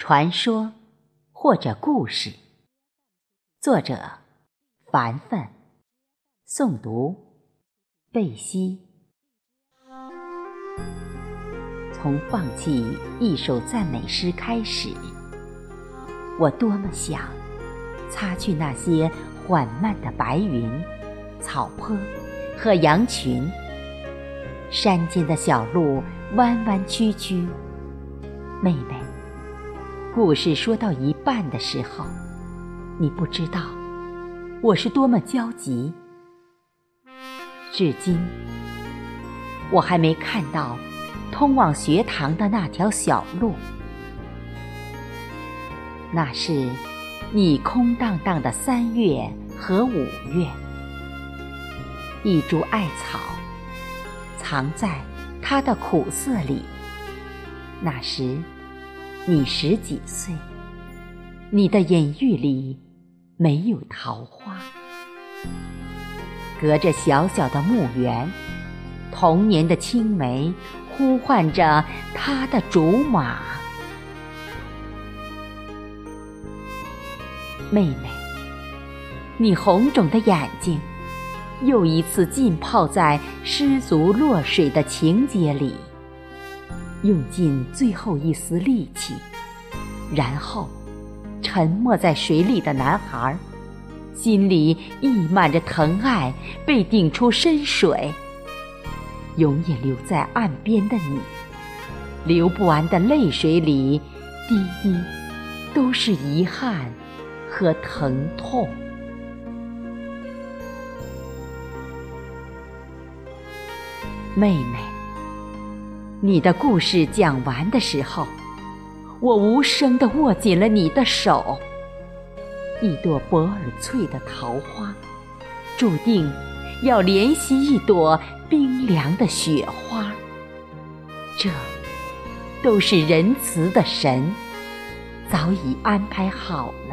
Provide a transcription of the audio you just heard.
传说或者故事，作者凡凡，诵读贝西。从放弃一首赞美诗开始，我多么想擦去那些缓慢的白云、草坡和羊群。山间的小路弯弯曲曲，妹妹。故事说到一半的时候，你不知道我是多么焦急。至今，我还没看到通往学堂的那条小路。那是你空荡荡的三月和五月，一株艾草藏在它的苦涩里。那时。你十几岁，你的隐喻里没有桃花。隔着小小的墓园，童年的青梅呼唤着他的竹马。妹妹，你红肿的眼睛，又一次浸泡在失足落水的情节里。用尽最后一丝力气，然后沉没在水里的男孩，心里溢满着疼爱，被顶出深水。永远留在岸边的你，流不完的泪水里，滴滴都是遗憾和疼痛。妹妹。你的故事讲完的时候，我无声地握紧了你的手。一朵博尔翠的桃花，注定要怜惜一朵冰凉的雪花。这，都是仁慈的神早已安排好了。